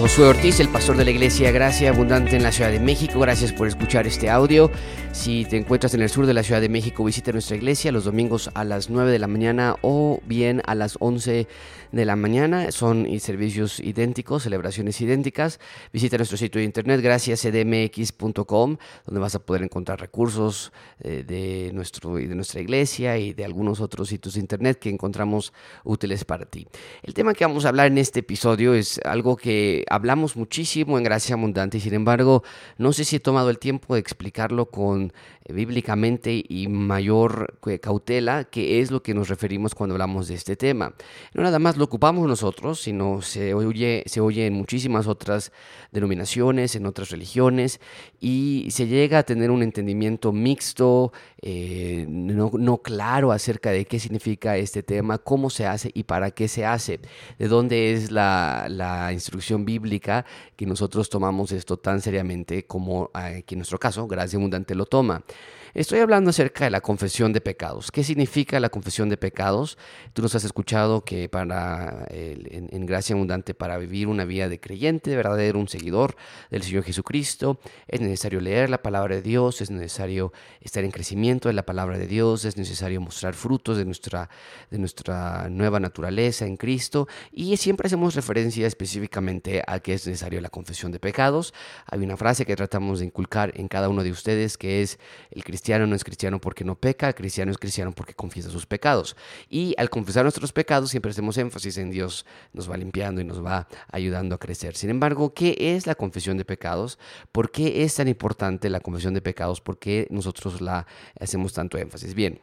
Josué Ortiz, el pastor de la Iglesia Gracia Abundante en la Ciudad de México. Gracias por escuchar este audio. Si te encuentras en el sur de la Ciudad de México, visita nuestra iglesia los domingos a las 9 de la mañana o bien a las 11 de la mañana. Son servicios idénticos, celebraciones idénticas. Visita nuestro sitio de internet graciascdmx.com, donde vas a poder encontrar recursos eh, de, nuestro, de nuestra iglesia y de algunos otros sitios de internet que encontramos útiles para ti. El tema que vamos a hablar en este episodio es algo que hablamos muchísimo en Gracia Abundante y sin embargo no sé si he tomado el tiempo de explicarlo con bíblicamente y mayor eh, cautela qué es lo que nos referimos cuando hablamos de este tema. No nada más lo ocupamos nosotros, sino se oye, se oye en muchísimas otras denominaciones, en otras religiones y se llega a tener un entendimiento mixto, eh, no, no claro acerca de qué significa este tema, cómo se hace y para qué se hace, de dónde es la, la instrucción bíblica que nosotros tomamos esto tan seriamente como aquí en nuestro caso, Gracia Abundante lo toma. Estoy hablando acerca de la confesión de pecados. ¿Qué significa la confesión de pecados? Tú nos has escuchado que para en, gracia abundante para vivir una vida de creyente, verdadero, un seguidor del Señor Jesucristo, es necesario leer la palabra de Dios, es necesario estar en crecimiento de la palabra de Dios, es necesario mostrar frutos de nuestra, de nuestra nueva naturaleza en Cristo y siempre hacemos referencia específicamente a que es necesario la confesión de pecados. Hay una frase que tratamos de inculcar en cada uno de ustedes que es el cristiano cristiano no es cristiano porque no peca, el cristiano es cristiano porque confiesa sus pecados. Y al confesar nuestros pecados siempre hacemos énfasis en Dios, nos va limpiando y nos va ayudando a crecer. Sin embargo, ¿qué es la confesión de pecados? ¿Por qué es tan importante la confesión de pecados? ¿Por qué nosotros la hacemos tanto énfasis? Bien.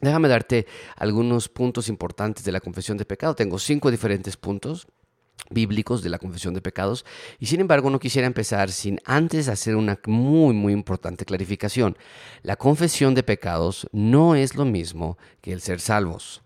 Déjame darte algunos puntos importantes de la confesión de pecado. Tengo cinco diferentes puntos bíblicos de la confesión de pecados y sin embargo no quisiera empezar sin antes hacer una muy muy importante clarificación. La confesión de pecados no es lo mismo que el ser salvos.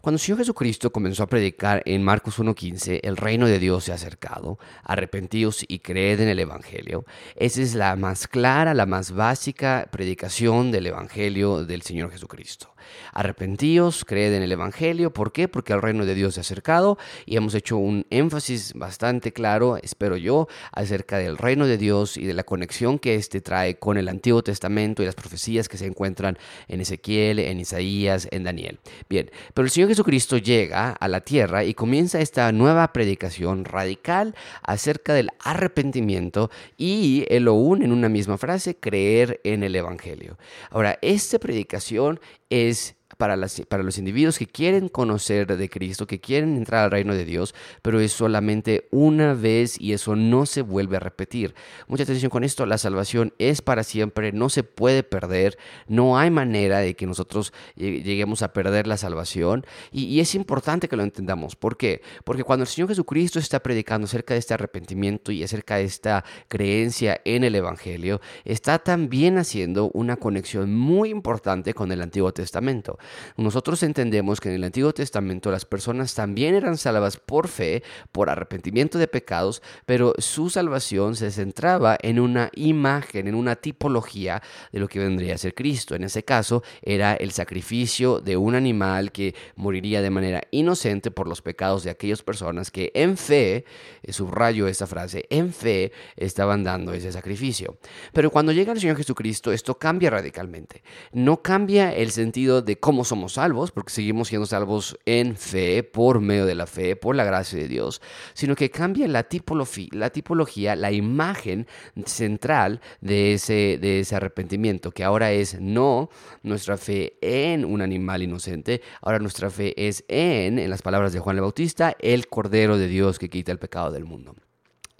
Cuando el Señor Jesucristo comenzó a predicar en Marcos 1.15, el reino de Dios se ha acercado, arrepentíos y creed en el Evangelio, esa es la más clara, la más básica predicación del Evangelio del Señor Jesucristo. Arrepentíos, creed en el Evangelio. ¿Por qué? Porque el reino de Dios se ha acercado y hemos hecho un énfasis bastante claro, espero yo, acerca del reino de Dios y de la conexión que éste trae con el Antiguo Testamento y las profecías que se encuentran en Ezequiel, en Isaías, en Daniel. Bien, pero el Señor Jesucristo llega a la tierra y comienza esta nueva predicación radical acerca del arrepentimiento y él lo une en una misma frase, creer en el Evangelio. Ahora, esta predicación es para, para los individuos que quieren conocer de Cristo, que quieren entrar al reino de Dios, pero es solamente una vez y eso no se vuelve a repetir. Mucha atención con esto, la salvación es para siempre, no se puede perder, no hay manera de que nosotros lleguemos a perder la salvación y, y es importante que lo entendamos. ¿Por qué? Porque cuando el Señor Jesucristo está predicando acerca de este arrepentimiento y acerca de esta creencia en el Evangelio, está también haciendo una conexión muy importante con el Antiguo Testamento. Nosotros entendemos que en el Antiguo Testamento las personas también eran salvas por fe, por arrepentimiento de pecados, pero su salvación se centraba en una imagen, en una tipología de lo que vendría a ser Cristo. En ese caso era el sacrificio de un animal que moriría de manera inocente por los pecados de aquellas personas que en fe, eh, subrayo esta frase, en fe estaban dando ese sacrificio. Pero cuando llega el Señor Jesucristo, esto cambia radicalmente. No cambia el sentido de cómo somos salvos, porque seguimos siendo salvos en fe, por medio de la fe, por la gracia de Dios, sino que cambia la, tipología, la, tipología, la imagen central de ese, de ese arrepentimiento, que ahora es no nuestra fe en un animal inocente, ahora nuestra fe es en, en las palabras de Juan el Bautista, el Cordero de Dios que quita el pecado del mundo.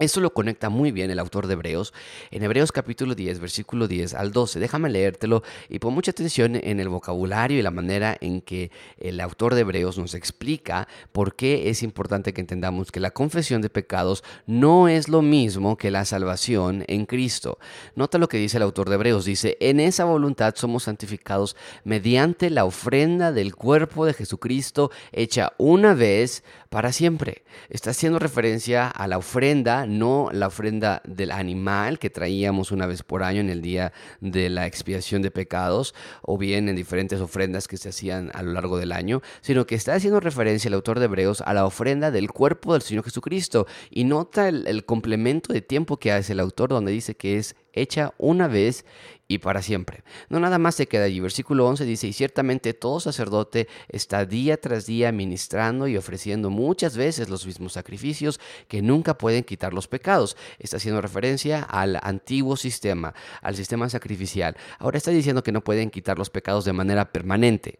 Esto lo conecta muy bien el autor de Hebreos, en Hebreos capítulo 10, versículo 10 al 12. Déjame leértelo y pon mucha atención en el vocabulario y la manera en que el autor de Hebreos nos explica por qué es importante que entendamos que la confesión de pecados no es lo mismo que la salvación en Cristo. Nota lo que dice el autor de Hebreos, dice, en esa voluntad somos santificados mediante la ofrenda del cuerpo de Jesucristo hecha una vez para siempre. Está haciendo referencia a la ofrenda no la ofrenda del animal que traíamos una vez por año en el día de la expiación de pecados, o bien en diferentes ofrendas que se hacían a lo largo del año, sino que está haciendo referencia el autor de Hebreos a la ofrenda del cuerpo del Señor Jesucristo. Y nota el, el complemento de tiempo que hace el autor donde dice que es hecha una vez y para siempre. No nada más se queda allí. Versículo 11 dice, y ciertamente todo sacerdote está día tras día ministrando y ofreciendo muchas veces los mismos sacrificios que nunca pueden quitar los pecados. Está haciendo referencia al antiguo sistema, al sistema sacrificial. Ahora está diciendo que no pueden quitar los pecados de manera permanente,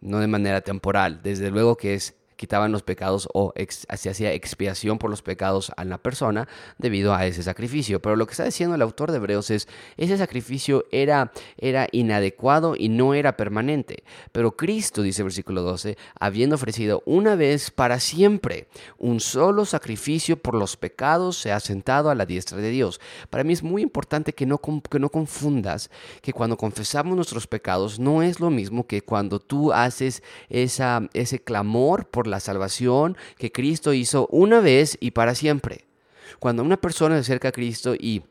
no de manera temporal. Desde luego que es quitaban los pecados o se hacía expiación por los pecados a la persona debido a ese sacrificio. Pero lo que está diciendo el autor de Hebreos es, ese sacrificio era, era inadecuado y no era permanente. Pero Cristo, dice el versículo 12, habiendo ofrecido una vez para siempre un solo sacrificio por los pecados, se ha sentado a la diestra de Dios. Para mí es muy importante que no, que no confundas que cuando confesamos nuestros pecados no es lo mismo que cuando tú haces esa, ese clamor por la salvación que Cristo hizo una vez y para siempre. Cuando una persona se acerca a Cristo y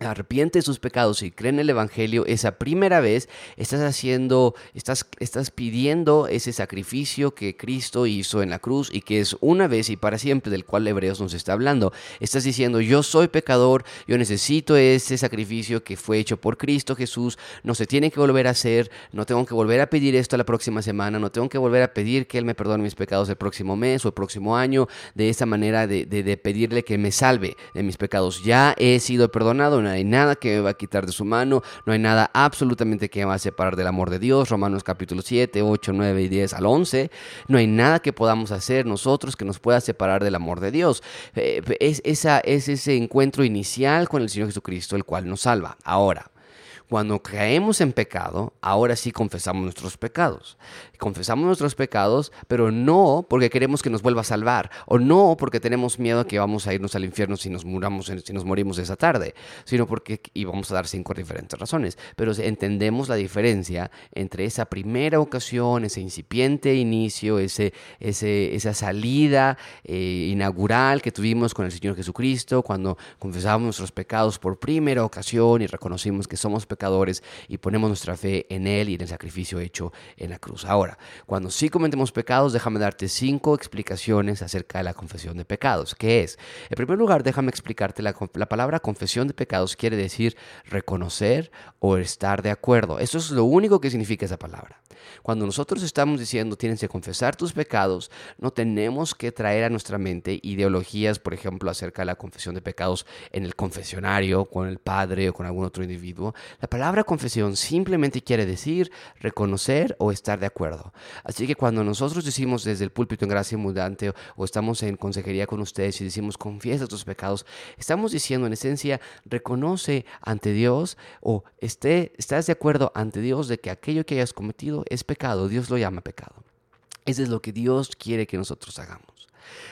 arrepiente de sus pecados y cree en el Evangelio, esa primera vez estás haciendo, estás, estás pidiendo ese sacrificio que Cristo hizo en la cruz y que es una vez y para siempre del cual Hebreos nos está hablando. Estás diciendo, yo soy pecador, yo necesito ese sacrificio que fue hecho por Cristo Jesús, no se tiene que volver a hacer, no tengo que volver a pedir esto la próxima semana, no tengo que volver a pedir que Él me perdone mis pecados el próximo mes o el próximo año, de esa manera de, de, pedirle que me salve de mis pecados. Ya he sido perdonado, no hay nada que me va a quitar de su mano, no hay nada absolutamente que me va a separar del amor de Dios. Romanos capítulo 7, 8, 9 y 10 al 11. No hay nada que podamos hacer nosotros que nos pueda separar del amor de Dios. Eh, es, es ese encuentro inicial con el Señor Jesucristo, el cual nos salva. Ahora, cuando caemos en pecado, ahora sí confesamos nuestros pecados. Confesamos nuestros pecados, pero no porque queremos que nos vuelva a salvar, o no porque tenemos miedo que vamos a irnos al infierno si nos, muramos, si nos morimos esa tarde, sino porque, y vamos a dar cinco diferentes razones, pero entendemos la diferencia entre esa primera ocasión, ese incipiente inicio, ese, ese, esa salida eh, inaugural que tuvimos con el Señor Jesucristo, cuando confesamos nuestros pecados por primera ocasión y reconocimos que somos pecadores y ponemos nuestra fe en Él y en el sacrificio hecho en la cruz. Ahora, cuando sí cometemos pecados, déjame darte cinco explicaciones acerca de la confesión de pecados. ¿Qué es? En primer lugar, déjame explicarte la, la palabra confesión de pecados quiere decir reconocer o estar de acuerdo. Eso es lo único que significa esa palabra. Cuando nosotros estamos diciendo tienes que confesar tus pecados, no tenemos que traer a nuestra mente ideologías, por ejemplo, acerca de la confesión de pecados en el confesionario, con el padre o con algún otro individuo. La palabra confesión simplemente quiere decir reconocer o estar de acuerdo. Así que cuando nosotros decimos desde el púlpito en gracia abundante o estamos en consejería con ustedes y decimos confiesa tus pecados, estamos diciendo en esencia reconoce ante Dios o esté, estás de acuerdo ante Dios de que aquello que hayas cometido es pecado, Dios lo llama pecado. Eso es lo que Dios quiere que nosotros hagamos.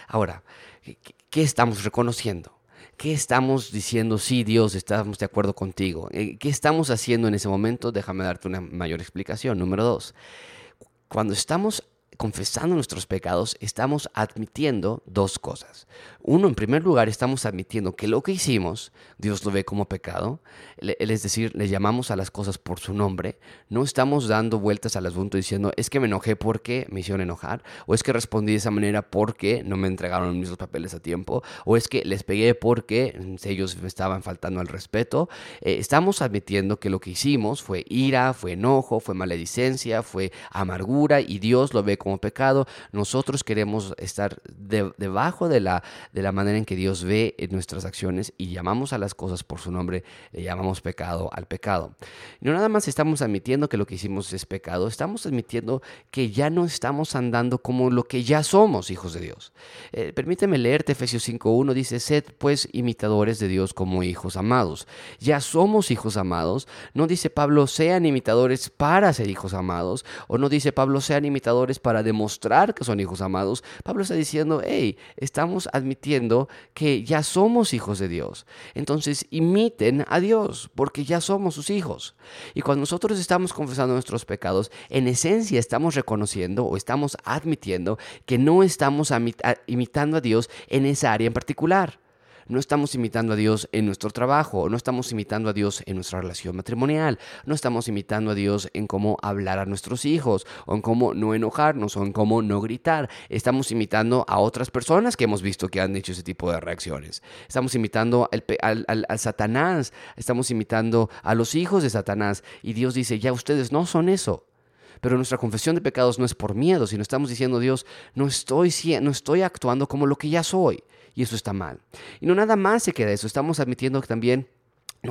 Ahora, ¿qué estamos reconociendo? ¿Qué estamos diciendo? Sí, Dios, estamos de acuerdo contigo. Eh, ¿Qué estamos haciendo en ese momento? Déjame darte una mayor explicación. Número dos, cuando estamos confesando nuestros pecados, estamos admitiendo dos cosas. Uno, en primer lugar, estamos admitiendo que lo que hicimos, Dios lo ve como pecado. Es decir, le llamamos a las cosas por su nombre. No estamos dando vueltas al asunto diciendo, es que me enojé porque me hicieron enojar, o es que respondí de esa manera porque no me entregaron mis papeles a tiempo, o es que les pegué porque ellos me estaban faltando al respeto. Eh, estamos admitiendo que lo que hicimos fue ira, fue enojo, fue maledicencia, fue amargura, y Dios lo ve como pecado, nosotros queremos estar debajo de la, de la manera en que Dios ve nuestras acciones y llamamos a las cosas por su nombre, le llamamos pecado al pecado. No nada más estamos admitiendo que lo que hicimos es pecado, estamos admitiendo que ya no estamos andando como lo que ya somos hijos de Dios. Eh, permíteme leerte Efesios 5.1, dice, sed pues imitadores de Dios como hijos amados. Ya somos hijos amados, no dice Pablo, sean imitadores para ser hijos amados, o no dice Pablo, sean imitadores para demostrar que son hijos amados, Pablo está diciendo, hey, estamos admitiendo que ya somos hijos de Dios. Entonces imiten a Dios, porque ya somos sus hijos. Y cuando nosotros estamos confesando nuestros pecados, en esencia estamos reconociendo o estamos admitiendo que no estamos imitando a Dios en esa área en particular. No estamos imitando a Dios en nuestro trabajo, no estamos imitando a Dios en nuestra relación matrimonial, no estamos imitando a Dios en cómo hablar a nuestros hijos, o en cómo no enojarnos, o en cómo no gritar. Estamos imitando a otras personas que hemos visto que han hecho ese tipo de reacciones. Estamos imitando al, al Satanás, estamos imitando a los hijos de Satanás. Y Dios dice, ya ustedes no son eso. Pero nuestra confesión de pecados no es por miedo, sino estamos diciendo, Dios, no estoy, no estoy actuando como lo que ya soy. Y eso está mal. Y no nada más se queda eso, estamos admitiendo también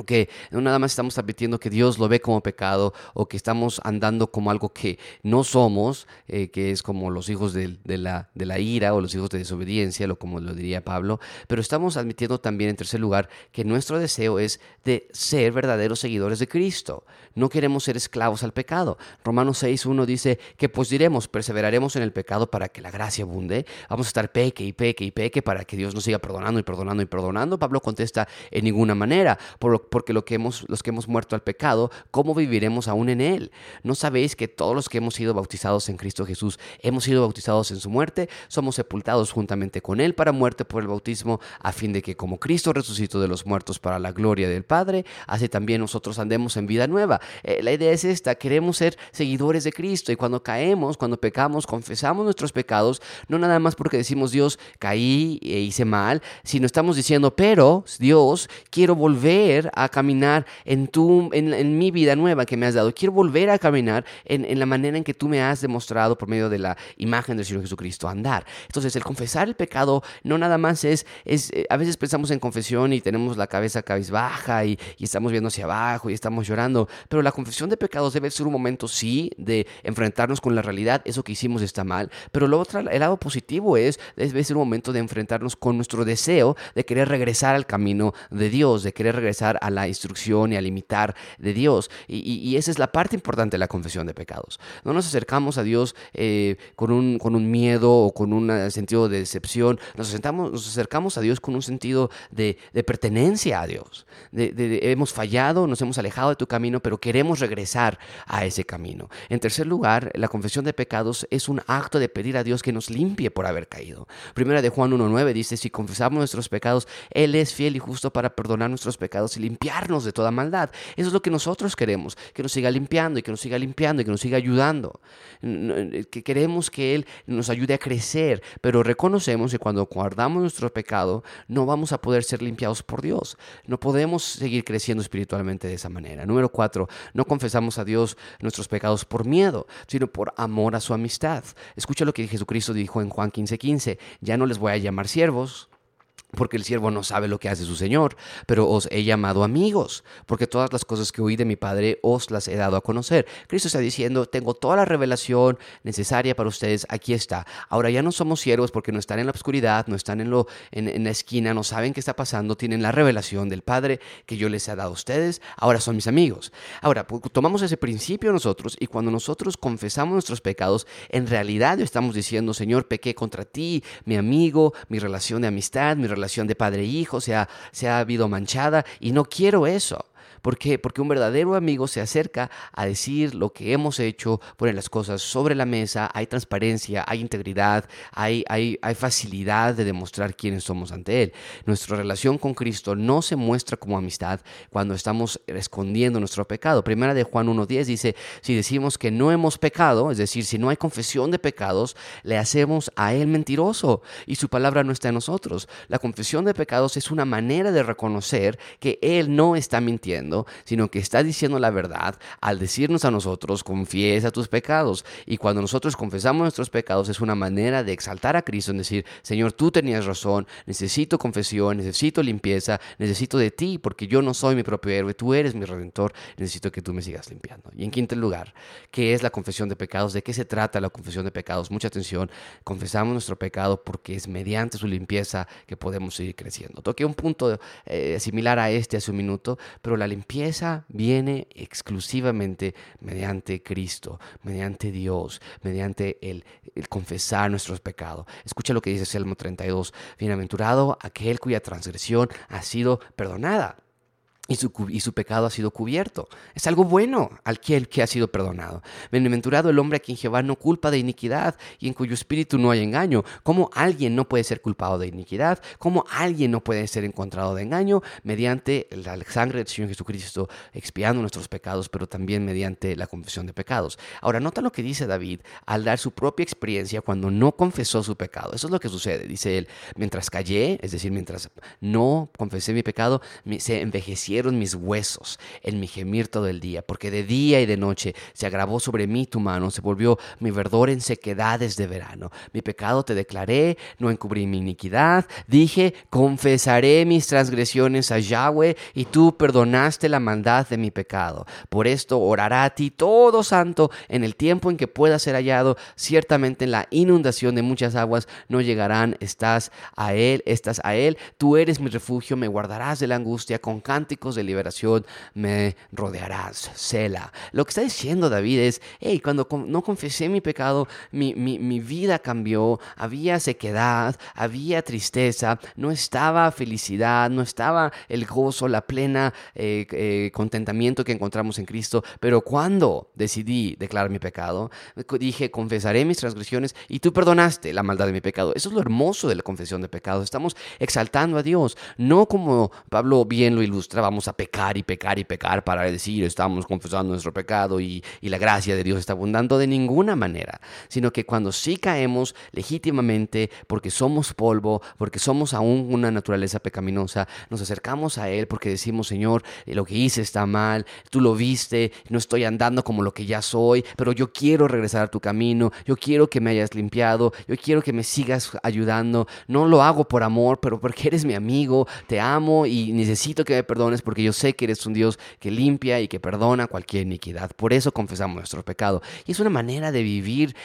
que no nada más estamos admitiendo que Dios lo ve como pecado o que estamos andando como algo que no somos, eh, que es como los hijos de, la, de, la, ira o los hijos de desobediencia, lo como lo diría Pablo, pero estamos admitiendo también en tercer lugar que nuestro deseo es de ser verdaderos seguidores de Cristo. No queremos ser esclavos al pecado. Romanos 6.1 dice que pues diremos, perseveraremos en el pecado para que la gracia abunde. Vamos a estar peque y peque y peque para que Dios nos siga perdonando y perdonando y perdonando. Pablo contesta en ninguna manera, por porque lo que hemos, los que hemos muerto al pecado, ¿cómo viviremos aún en él? ¿No sabéis que todos los que hemos sido bautizados en Cristo Jesús, hemos sido bautizados en su muerte? Somos sepultados juntamente con él para muerte por el bautismo, a fin de que como Cristo resucitó de los muertos para la gloria del Padre, así también nosotros andemos en vida nueva. Eh, la idea es esta, queremos ser seguidores de Cristo y cuando caemos, cuando pecamos, confesamos nuestros pecados, no nada más porque decimos Dios, caí e hice mal, sino estamos diciendo, pero Dios, quiero volver a caminar en, tu, en, mi vida nueva que me has dado. Quiero volver a caminar en, la manera en que tú me has demostrado por medio de la imagen del Señor Jesucristo andar. Entonces, el confesar el pecado no nada más es, es eh, a veces pensamos en confesión y tenemos la cabeza cabizbaja y, y estamos viendo hacia abajo y estamos llorando, pero la confesión de pecados debe ser un momento, sí, de enfrentarnos con la realidad, eso que hicimos está mal, pero lo otro, el lado positivo es, debe ser un momento de enfrentarnos con nuestro deseo de querer regresar al camino de Dios, de querer regresar a la instrucción y al imitar de Dios. Y, esa es la parte importante de la confesión de pecados. No nos acercamos a Dios eh, con, un, con un miedo o con un sentido de decepción, nos, nos acercamos a Dios con un sentido de, pertenencia a Dios. hemos fallado, nos hemos alejado de tu camino, pero queremos regresar a ese camino. En tercer lugar, la confesión de pecados es un acto de pedir a Dios que nos limpie por haber caído. Primera de Juan 1.9 dice, si confesamos nuestros pecados, Él es fiel y justo para perdonar nuestros pecados y limpiarnos de toda maldad. Eso es lo que nosotros queremos, que nos siga limpiando y que nos siga limpiando y que nos siga ayudando. Que queremos que Él nos ayude a crecer, pero reconocemos que cuando guardamos nuestro pecado, no vamos a poder ser limpiados por Dios. No podemos seguir creciendo espiritualmente de esa manera. Número cuatro, no confesamos a Dios nuestros pecados por miedo, sino por amor a su amistad. Escucha lo que Jesucristo dijo en Juan 15:15. 15. Ya no les voy a llamar siervos porque el siervo no sabe lo que hace su Señor, pero os he llamado amigos, porque todas las cosas que oí de mi Padre os las he dado a conocer. Cristo está diciendo, tengo toda la revelación necesaria para ustedes, aquí está. Ahora ya no somos siervos porque no están en la oscuridad, no están en, lo, en, la esquina, no saben qué está pasando, tienen la revelación del Padre que yo les he dado a ustedes, ahora son mis amigos. Ahora, tomamos ese principio nosotros y cuando nosotros confesamos nuestros pecados, en realidad estamos diciendo, Señor, pequé contra ti, mi amigo, mi relación de amistad, mi relación relación de padre e hijo se ha, se ha habido manchada y no quiero eso. ¿Por qué? Porque un verdadero amigo se acerca a decir lo que hemos hecho, pone las cosas sobre la mesa, hay transparencia, hay integridad, hay, hay, facilidad de demostrar quiénes somos ante Él. Nuestra relación con Cristo no se muestra como amistad cuando estamos escondiendo nuestro pecado. Primera de Juan 1.10 dice, si decimos que no hemos pecado, es decir, si no hay confesión de pecados, le hacemos a Él mentiroso y su palabra no está en nosotros. La confesión de pecados es una manera de reconocer que Él no está mintiendo sino que está diciendo la verdad al decirnos a nosotros, confiesa tus pecados. Y cuando nosotros confesamos nuestros pecados es una manera de exaltar a Cristo, en decir, Señor, tú tenías razón, necesito confesión, necesito limpieza, necesito de ti, porque yo no soy mi propio héroe, tú eres mi redentor, necesito que tú me sigas limpiando. Y en quinto lugar, ¿qué es la confesión de pecados? ¿De qué se trata la confesión de pecados? Mucha atención, confesamos nuestro pecado porque es mediante su limpieza que podemos seguir creciendo. Toqué un punto eh, similar a este hace un minuto, pero la limpieza limpieza viene exclusivamente mediante Cristo, mediante Dios, mediante el, confesar nuestros pecados. Escucha lo que dice Salmo 32. Bienaventurado aquel cuya transgresión ha sido perdonada y su, pecado ha sido cubierto. Es algo bueno al que, que ha sido perdonado. Bienaventurado el hombre a quien Jehová no culpa de iniquidad y en cuyo espíritu no hay engaño. ¿Cómo alguien no puede ser culpado de iniquidad? ¿Cómo alguien no puede ser encontrado de engaño? Mediante la sangre del Señor Jesucristo expiando nuestros pecados, pero también mediante la confesión de pecados. Ahora, nota lo que dice David al dar su propia experiencia cuando no confesó su pecado. Eso es lo que sucede. Dice él, mientras callé, es decir, mientras no confesé mi pecado, se envejecieron mis huesos en mi gemir todo el día, porque de día y de noche se agravó sobre mí tu mano, se volvió mi verdor en sequedades de verano. Mi pecado te declaré, no encubrí mi iniquidad, dije, confesaré mis transgresiones a Yahweh, y tú perdonaste la maldad de mi pecado. Por esto orará a ti todo santo en el tiempo en que pueda ser hallado, ciertamente en la inundación de muchas aguas no llegarán, estás a él, estás a él, tú eres mi refugio, me guardarás de la angustia con cánticos de liberación me rodearás. Sela. Lo que está diciendo David es, hey, cuando no confesé mi pecado, mi, vida cambió, había sequedad, había tristeza, no estaba felicidad, no estaba el gozo, la plena eh, eh, contentamiento que encontramos en Cristo. Pero cuando decidí declarar mi pecado, dije, confesaré mis transgresiones y tú perdonaste la maldad de mi pecado. Eso es lo hermoso de la confesión de pecado. Estamos exaltando a Dios, no como Pablo bien lo a pecar y pecar y pecar para decir estamos confesando nuestro pecado y, y la gracia de Dios está abundando de ninguna manera, sino que cuando sí caemos legítimamente porque somos polvo, porque somos aún una naturaleza pecaminosa, nos acercamos a Él porque decimos, Señor, eh, lo que hice está mal, tú lo viste, no estoy andando como lo que ya soy, pero yo quiero regresar a tu camino, yo quiero que me hayas limpiado, yo quiero que me sigas ayudando, no lo hago por amor, pero porque eres mi amigo, te amo y necesito que me perdones porque yo sé que eres un Dios que limpia y que perdona cualquier iniquidad. Por eso confesamos nuestro pecado. Y es una manera de vivir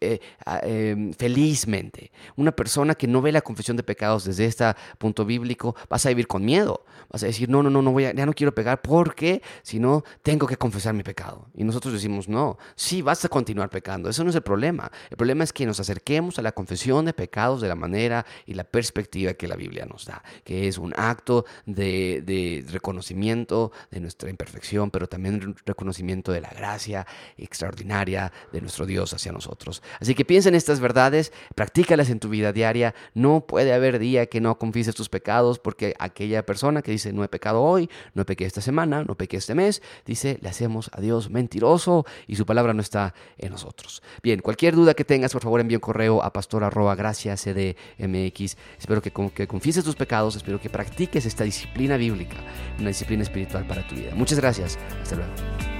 eh, em, felizmente. Una persona que no ve la confesión de pecados desde este punto bíblico, vas a vivir con miedo. Vas a decir, no, no, no, no voy a, ya no quiero pecar porque si no, tengo que confesar mi pecado. Y nosotros decimos, no, sí, vas a continuar pecando. Eso no es el problema. El problema es que nos acerquemos a la confesión de pecados de la manera y la perspectiva que la Biblia nos da, que es un acto de, de reconocimiento de nuestra imperfección, pero también reconocimiento de la gracia extraordinaria de nuestro Dios hacia nosotros. Así que piensa en estas verdades, practícalas en tu vida diaria. No puede haber día que no confieses tus pecados, porque aquella persona que dice no he pecado hoy, no pequé esta semana, no pequé este mes, dice le hacemos a Dios mentiroso y su palabra no está en nosotros. Bien, cualquier duda que tengas, por favor envíe un correo a pastor arroba cdmx. Espero que, que confieses tus pecados, espero que practiques esta disciplina bíblica una disciplina espiritual para tu vida. Muchas gracias. Hasta luego.